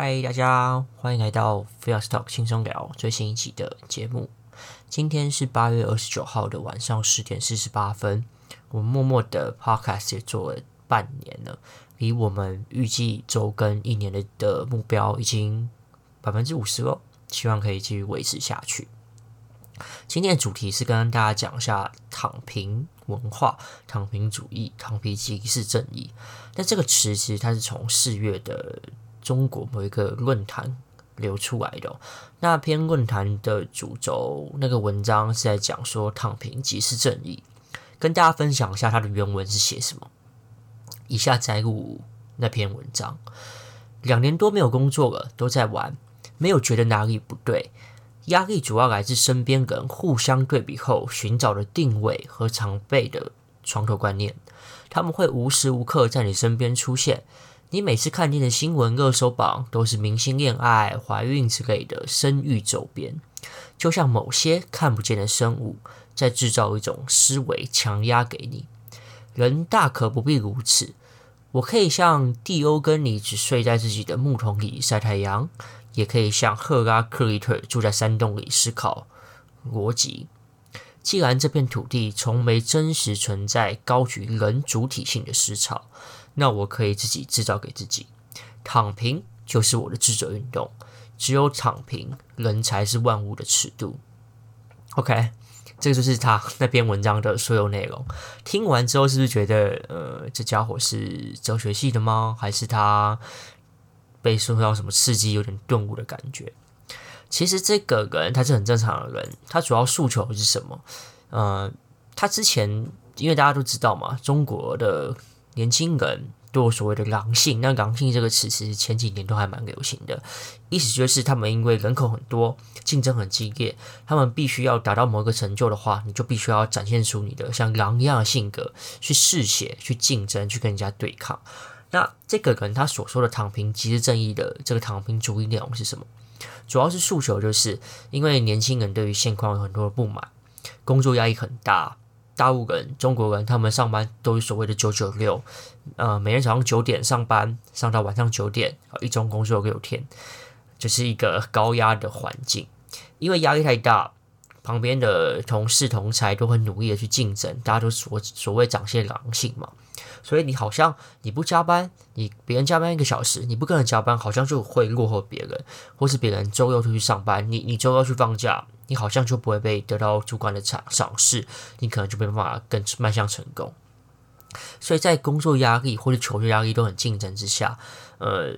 嗨，大家欢迎来到 Fair Talk 轻松聊最新一期的节目。今天是八月二十九号的晚上十点四十八分。我默默的 Podcast 也做了半年了，离我们预计周更一年的的目标已经百分之五十了。希望可以继续维持下去。今天的主题是跟大家讲一下躺平文化、躺平主义、躺平即是正义。那这个词其实它是从四月的。中国某一个论坛流出来的、那篇论坛的主轴，那个文章是在讲说躺平即是正义，跟大家分享一下它的原文是写什么。以下摘录那篇文章：两年多没有工作了，都在玩，没有觉得哪里不对。压力主要来自身边人互相对比后寻找的定位和常备的床头观念，他们会无时无刻在你身边出现。你每次看见的新闻热搜榜都是明星恋爱、怀孕之类的生育周边，就像某些看不见的生物在制造一种思维，强压给你。人大可不必如此。我可以像蒂欧根尼只睡在自己的木桶里晒太阳，也可以像赫拉克利特住在山洞里思考逻辑。既然这片土地从没真实存在高举人主体性的思潮。那我可以自己制造给自己，躺平就是我的智者运动。只有躺平，人才是万物的尺度。OK，这个就是他那篇文章的所有内容。听完之后，是不是觉得，呃，这家伙是哲学系的吗？还是他被受到什么刺激，有点顿悟的感觉？其实这个人他是很正常的人，他主要诉求是什么？呃，他之前因为大家都知道嘛，中国的。年轻人都有所谓的狼性，那狼性这个词其实前几年都还蛮流行的，意思就是他们因为人口很多，竞争很激烈，他们必须要达到某一个成就的话，你就必须要展现出你的像狼一样的性格，去嗜血、去竞争、去跟人家对抗。那这个人他所说的躺平即是正义的这个躺平主义内容是什么？主要是诉求就是因为年轻人对于现况有很多的不满，工作压力很大。大陆人、中国人，他们上班都是所谓的九九六，呃，每天早上九点上班，上到晚上九点，一周工作六天，就是一个高压的环境。因为压力太大，旁边的同事同侪都很努力的去竞争，大家都所所谓展现狼性嘛。所以你好像你不加班，你别人加班一个小时，你不跟人加班，好像就会落后别人，或是别人周六出去上班，你你周六去放假。你好像就不会被得到主管的赏赏识，你可能就没办法更迈向成功。所以在工作压力或者求学压力都很竞争之下，呃，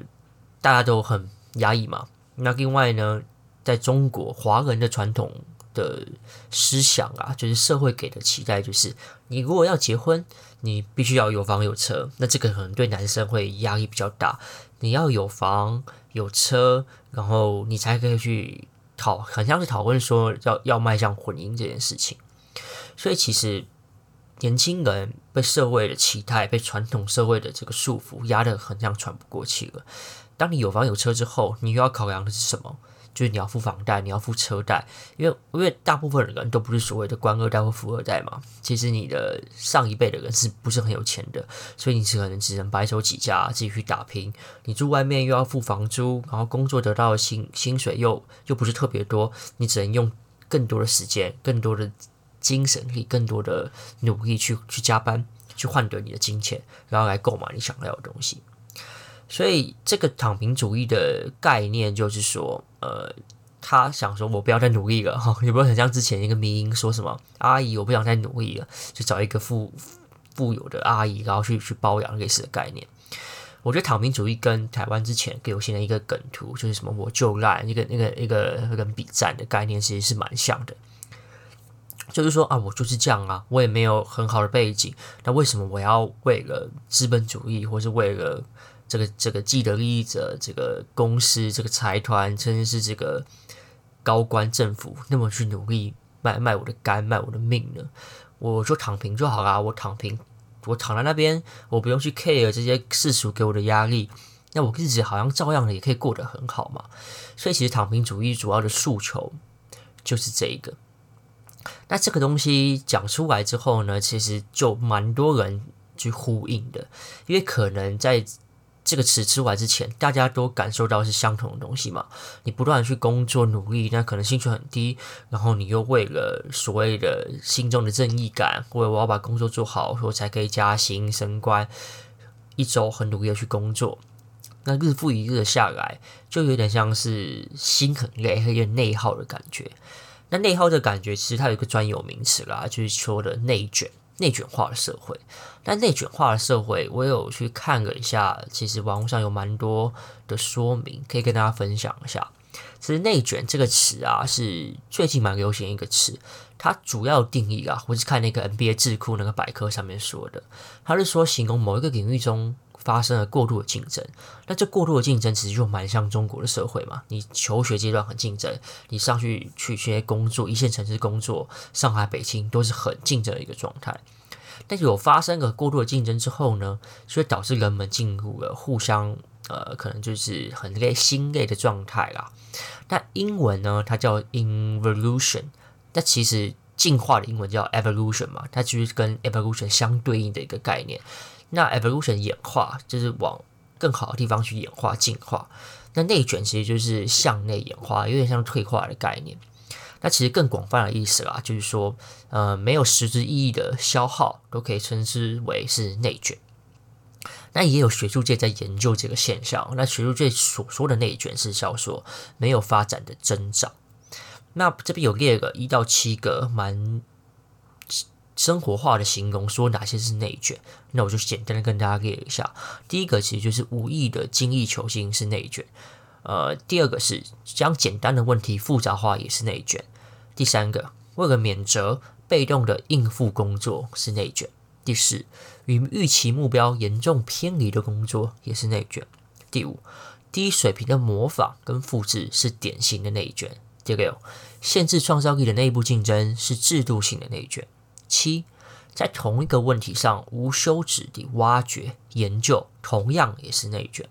大家都很压抑嘛。那另外呢，在中国华人的传统的思想啊，就是社会给的期待，就是你如果要结婚，你必须要有房有车。那这个可能对男生会压力比较大，你要有房有车，然后你才可以去。讨很像是讨论说要要迈向婚姻这件事情，所以其实年轻人被社会的期待、被传统社会的这个束缚压得很像喘不过气了。当你有房有车之后，你又要考量的是什么？就是你要付房贷，你要付车贷，因为因为大部分的人都不是所谓的官二代或富二代嘛。其实你的上一辈的人是不是很有钱的？所以你只可能只能白手起家，自己去打拼。你住外面又要付房租，然后工作得到的薪薪水又又不是特别多，你只能用更多的时间、更多的精神力、更多的努力去去加班，去换得你的金钱，然后来购买你想要的东西。所以，这个躺平主义的概念就是说，呃，他想说，我不要再努力了哈，有没有很像之前一个迷音说什么，阿姨，我不想再努力了，就找一个富富有的阿姨，然后去去包养类似的概念。我觉得躺平主义跟台湾之前给我现在一个梗图，就是什么我就烂，一个那个一个人比战的概念，其实是蛮像的。就是说啊，我就是这样啊，我也没有很好的背景，那为什么我要为了资本主义，或是为了这个这个既得利益者，这个公司，这个财团，甚至是这个高官政府，那么去努力卖卖我的肝，卖我的命呢？我就躺平就好啦，我躺平，我躺在那边，我不用去 care 这些世俗给我的压力，那我日子好像照样的也可以过得很好嘛。所以其实躺平主义主要的诉求就是这个。那这个东西讲出来之后呢，其实就蛮多人去呼应的，因为可能在这个词出来之前，大家都感受到是相同的东西嘛。你不断的去工作努力，那可能薪水很低，然后你又为了所谓的心中的正义感，或者我要把工作做好，我才可以加薪升官，一周很努力的去工作，那日复一日的下来，就有点像是心很累，有点内耗的感觉。那内耗的感觉，其实它有一个专有名词啦，就是说的内卷。内卷化的社会，但内卷化的社会，我有去看了一下，其实网络上有蛮多的说明，可以跟大家分享一下。其实“内卷”这个词啊，是最近蛮流行一个词，它主要定义啊，我是看那个 NBA 智库那个百科上面说的，它是说形容某一个领域中发生了过度的竞争。那这过度的竞争，其实就蛮像中国的社会嘛，你求学阶段很竞争，你上去去学工作，一线城市工作，上海、北京都是很竞争的一个状态。但是有发生个过度的竞争之后呢，所以导致人们进入了互相呃，可能就是很累、心累的状态啦。那英文呢，它叫 involution，那其实进化的英文叫 evolution 嘛，它就是跟 evolution 相对应的一个概念。那 evolution 演化就是往更好的地方去演化、进化。那内卷其实就是向内演化，有点像退化的概念。那其实更广泛的意思啦，就是说，呃，没有实质意义的消耗都可以称之为是内卷。那也有学术界在研究这个现象。那学术界所说的内卷是叫做没有发展的增长。那这边有列个一到七个蛮生活化的形容，说哪些是内卷。那我就简单的跟大家列一下。第一个其实就是无意的精益求精是内卷。呃，第二个是将简单的问题复杂化，也是内卷。第三个，为了免责，被动的应付工作是内卷。第四，与预期目标严重偏离的工作也是内卷。第五，低水平的模仿跟复制是典型的内卷。第六，限制创造力的内部竞争是制度性的内卷。七，在同一个问题上无休止地挖掘研究，同样也是内卷。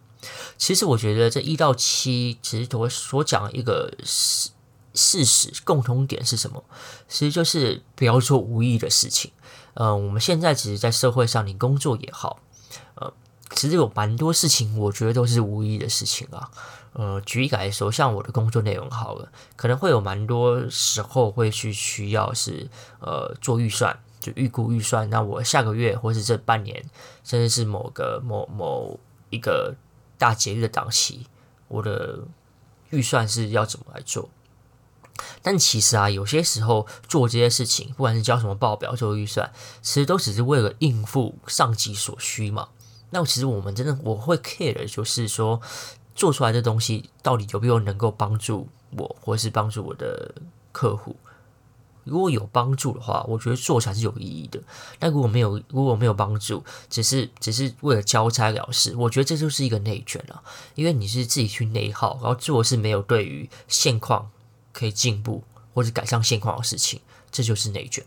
其实我觉得这一到七，其实我所讲一个事事实共同点是什么？其实就是不要做无意义的事情。嗯、呃，我们现在其实，在社会上，你工作也好，呃，其实有蛮多事情，我觉得都是无意的事情啊。呃，举例来说，像我的工作内容好了，可能会有蛮多时候会去需要是呃做预算，就预估预算。那我下个月或是这半年，甚至是某个某某一个。大节日的档期，我的预算是要怎么来做？但其实啊，有些时候做这些事情，不管是交什么报表、做预算，其实都只是为了应付上级所需嘛。那其实我们真的我会 care 的就是说，做出来的东西到底有没有能够帮助我，或是帮助我的客户？如果有帮助的话，我觉得做才是有意义的。但如果没有，如果没有帮助，只是只是为了交差了事，我觉得这就是一个内卷了。因为你是自己去内耗，然后做是没有对于现况可以进步或者改善现况的事情，这就是内卷。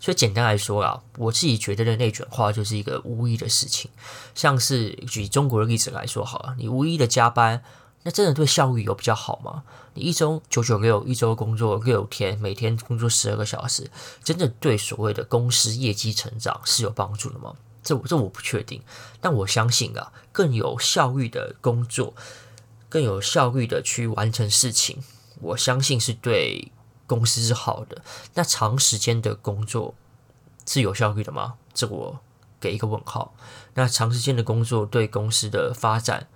所以简单来说啦，我自己觉得的内卷化就是一个无意的事情，像是举中国的例子来说好了，你无意的加班。那真的对效率有比较好吗？你一周九九六，一周工作六天，每天工作十二个小时，真的对所谓的公司业绩成长是有帮助的吗？这我这我不确定，但我相信啊，更有效率的工作，更有效率的去完成事情，我相信是对公司是好的。那长时间的工作是有效率的吗？这我给一个问号。那长时间的工作对公司的发展，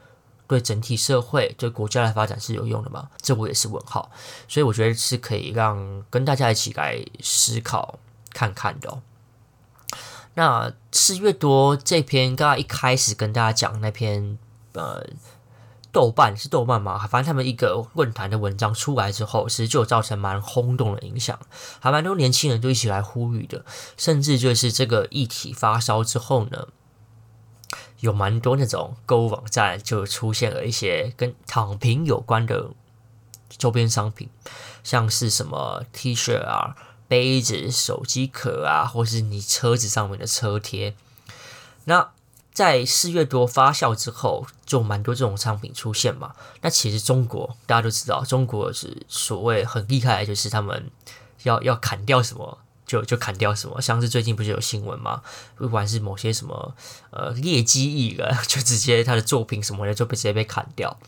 对整体社会、对国家的发展是有用的吗？这我也是问号，所以我觉得是可以让跟大家一起来思考看看的哦。那四月多这篇，刚刚一开始跟大家讲那篇，呃，豆瓣是豆瓣嘛？反正他们一个论坛的文章出来之后，其实就造成蛮轰动的影响，还蛮多年轻人都一起来呼吁的，甚至就是这个议题发烧之后呢。有蛮多那种购物网站就出现了一些跟躺平有关的周边商品，像是什么 T 恤啊、杯子、手机壳啊，或是你车子上面的车贴。那在四月多发酵之后，就蛮多这种商品出现嘛。那其实中国大家都知道，中国是所谓很厉害，就是他们要要砍掉什么就就砍掉什么，像是最近不是有新闻吗？不管是某些什么呃劣迹艺人，就直接他的作品什么的就被直接被砍掉。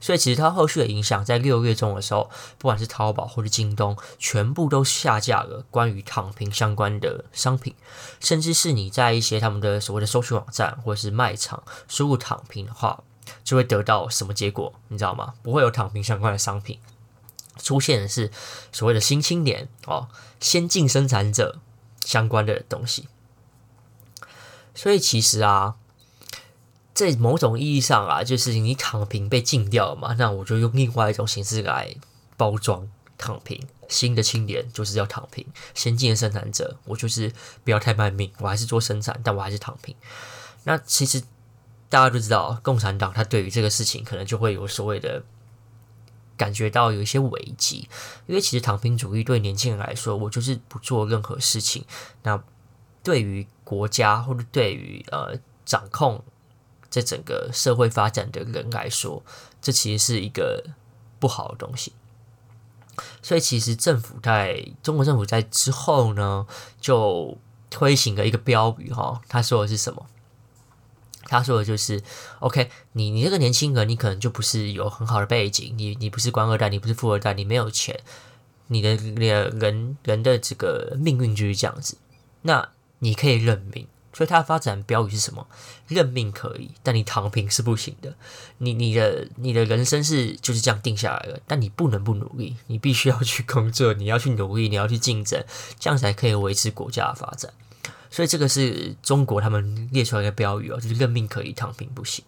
所以其实它后续的影响，在六月中的时候，不管是淘宝或者京东，全部都下架了关于躺平相关的商品，甚至是你在一些他们的所谓的搜寻网站或者是卖场输入躺平的话，就会得到什么结果？你知道吗？不会有躺平相关的商品。出现的是所谓的新青年哦，先进生产者相关的东西，所以其实啊，在某种意义上啊，就是你躺平被禁掉了嘛，那我就用另外一种形式来包装躺平。新的青年就是要躺平，先进的生产者，我就是不要太卖命，我还是做生产，但我还是躺平。那其实大家都知道，共产党他对于这个事情可能就会有所谓的。感觉到有一些危机，因为其实躺平主义对年轻人来说，我就是不做任何事情。那对于国家或者对于呃掌控这整个社会发展的人来说，这其实是一个不好的东西。所以其实政府在中国政府在之后呢，就推行了一个标语哈，他说的是什么？他说的就是，OK，你你这个年轻人，你可能就不是有很好的背景，你你不是官二代，你不是富二代，你没有钱，你的你的人人的这个命运就是这样子。那你可以认命，所以它的发展标语是什么？认命可以，但你躺平是不行的。你你的你的人生是就是这样定下来了，但你不能不努力，你必须要去工作，你要去努力，你要去竞争，这样才可以维持国家的发展。所以这个是中国他们列出来的标语哦，就是认命可以，躺平不行。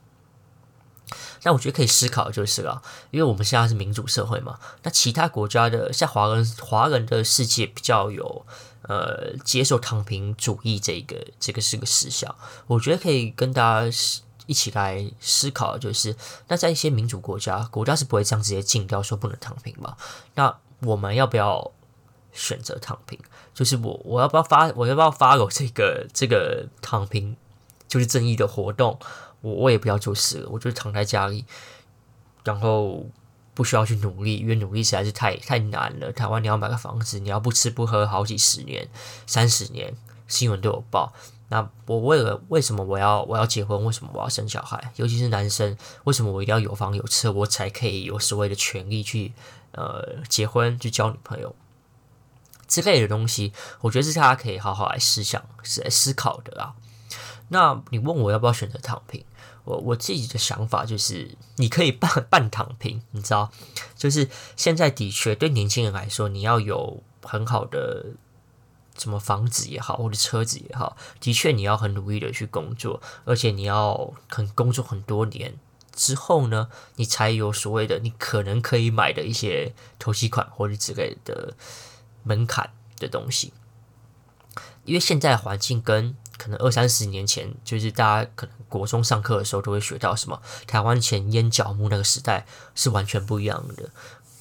那我觉得可以思考就是了，因为我们现在是民主社会嘛，那其他国家的像华人华人的世界比较有呃接受躺平主义这个这个是个时效，我觉得可以跟大家一起来思考，就是那在一些民主国家，国家是不会这样直接禁掉说不能躺平嘛？那我们要不要？选择躺平，就是我我要不要发我要不要 follow 这个这个躺平就是正义的活动，我我也不要做事了，我就躺在家里，然后不需要去努力，因为努力实在是太太难了。台湾你要买个房子，你要不吃不喝好几十年、三十年，新闻都有报。那我为了为什么我要我要结婚？为什么我要生小孩？尤其是男生，为什么我一定要有房有车，我才可以有所谓的权利去呃结婚去交女朋友？之类的东西，我觉得是大家可以好好来思想、是来思考的啊。那你问我要不要选择躺平？我我自己的想法就是，你可以半半躺平，你知道，就是现在的确对年轻人来说，你要有很好的什么房子也好，或者车子也好，的确你要很努力的去工作，而且你要很工作很多年之后呢，你才有所谓的你可能可以买的一些头期款或者之类的。门槛的东西，因为现在环境跟可能二三十年前，就是大家可能国中上课的时候都会学到什么台湾前烟角木那个时代是完全不一样的。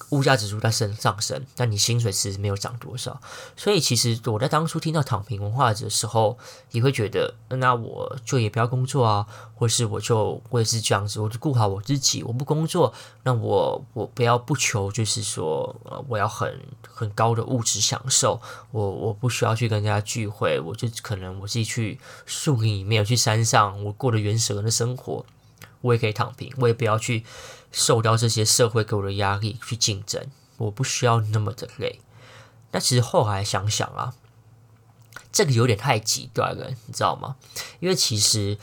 物价指数在升上升，但你薪水其实没有涨多少，所以其实我在当初听到躺平文化的时候，也会觉得，那我就也不要工作啊，或是我就我也是这样子，我就顾好我自己，我不工作，那我我不要不求，就是说，呃，我要很很高的物质享受，我我不需要去跟人家聚会，我就可能我自己去树林里面，去山上，我过的原始人的生活，我也可以躺平，我也不要去。受到这些社会给我的压力去竞争，我不需要那么的累。那其实后来想想啊，这个有点太极端了，你知道吗？因为其实，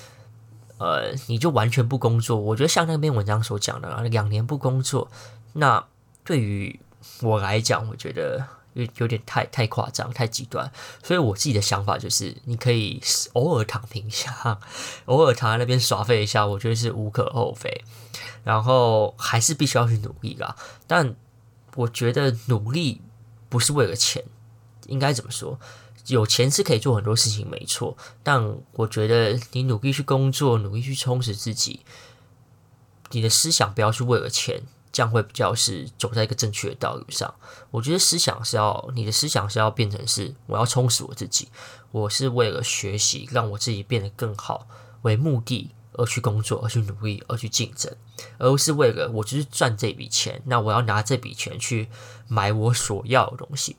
呃，你就完全不工作，我觉得像那篇文章所讲的啊，两年不工作，那对于我来讲，我觉得有有点太太夸张、太极端。所以我自己的想法就是，你可以偶尔躺平一下，偶尔躺在那边耍废一下，我觉得是无可厚非。然后还是必须要去努力啦，但我觉得努力不是为了钱，应该怎么说？有钱是可以做很多事情，没错。但我觉得你努力去工作，努力去充实自己，你的思想不要去为了钱，这样会比较是走在一个正确的道路上。我觉得思想是要，你的思想是要变成是我要充实我自己，我是为了学习，让我自己变得更好为目的。而去工作，而去努力，而去竞争，而不是为了我就是赚这笔钱，那我要拿这笔钱去买我所要的东西。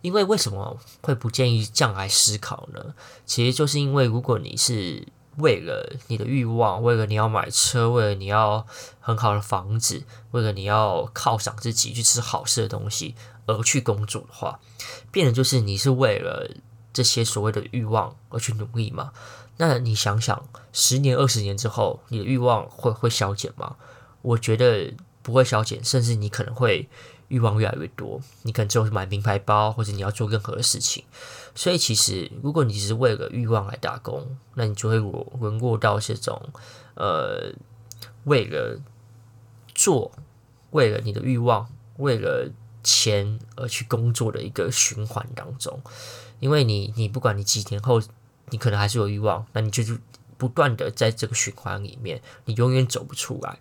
因为为什么会不建议这样来思考呢？其实就是因为如果你是为了你的欲望，为了你要买车，为了你要很好的房子，为了你要犒赏自己去吃好吃的东西而去工作的话，变的就是你是为了这些所谓的欲望而去努力嘛？那你想想，十年、二十年之后，你的欲望会会消减吗？我觉得不会消减，甚至你可能会。欲望越来越多，你可能只有买名牌包，或者你要做任何的事情。所以，其实如果你只是为了欲望来打工，那你就会沦落到这种呃，为了做，为了你的欲望，为了钱而去工作的一个循环当中。因为你，你不管你几年后，你可能还是有欲望，那你就是不断的在这个循环里面，你永远走不出来。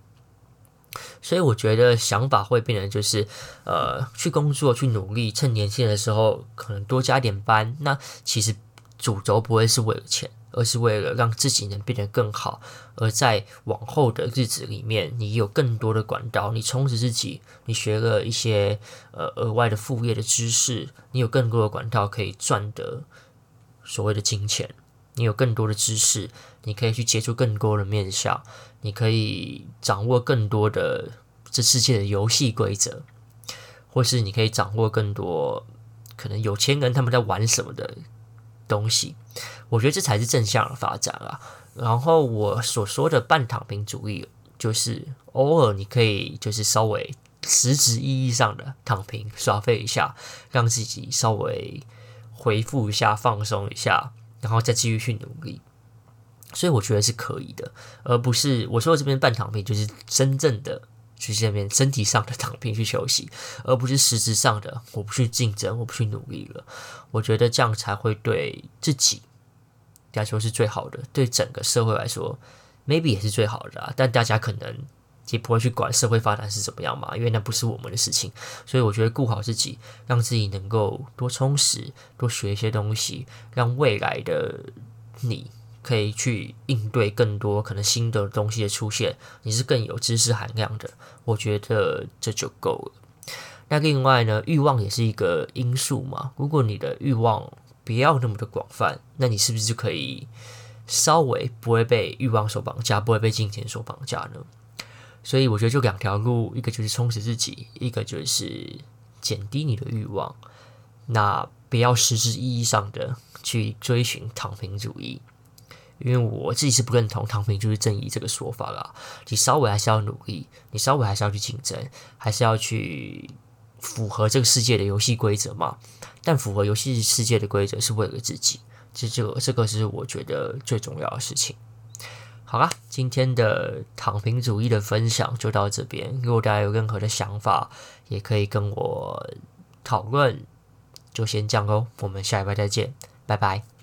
所以我觉得想法会变成就是，呃，去工作，去努力，趁年轻的时候可能多加点班。那其实主轴不会是为了钱，而是为了让自己能变得更好。而在往后的日子里面，你有更多的管道，你充实自己，你学了一些呃额外的副业的知识，你有更多的管道可以赚得所谓的金钱。你有更多的知识，你可以去接触更多的面向，你可以掌握更多的这世界的游戏规则，或是你可以掌握更多可能有钱人他们在玩什么的东西。我觉得这才是正向的发展啊。然后我所说的半躺平主义，就是偶尔你可以就是稍微实质意义上的躺平耍废一下，让自己稍微恢复一下，放松一下。然后再继续去努力，所以我觉得是可以的，而不是我说的这边半躺平，就是真正的去这边身体上的躺平去休息，而不是实质上的我不去竞争，我不去努力了。我觉得这样才会对自己来说是最好的，对整个社会来说，maybe 也是最好的啊。但大家可能。也不会去管社会发展是怎么样嘛，因为那不是我们的事情。所以我觉得顾好自己，让自己能够多充实，多学一些东西，让未来的你可以去应对更多可能新的东西的出现，你是更有知识含量的。我觉得这就够了。那另外呢，欲望也是一个因素嘛。如果你的欲望不要那么的广泛，那你是不是就可以稍微不会被欲望所绑架，不会被金钱所绑架呢？所以我觉得就两条路，一个就是充实自己，一个就是减低你的欲望。那不要实质意义上的去追寻躺平主义，因为我自己是不认同躺平就是正义这个说法啦。你稍微还是要努力，你稍微还是要去竞争，还是要去符合这个世界的游戏规则嘛。但符合游戏世界的规则是为了自己，这这个这个是我觉得最重要的事情。好啦，今天的躺平主义的分享就到这边。如果大家有任何的想法，也可以跟我讨论。就先这样喽，我们下礼拜再见，拜拜。